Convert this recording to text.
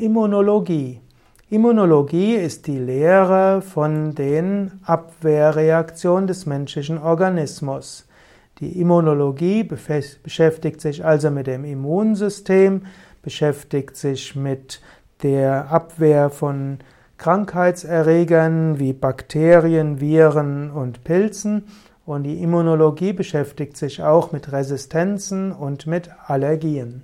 Immunologie. Immunologie ist die Lehre von den Abwehrreaktionen des menschlichen Organismus. Die Immunologie beschäftigt sich also mit dem Immunsystem, beschäftigt sich mit der Abwehr von Krankheitserregern wie Bakterien, Viren und Pilzen und die Immunologie beschäftigt sich auch mit Resistenzen und mit Allergien.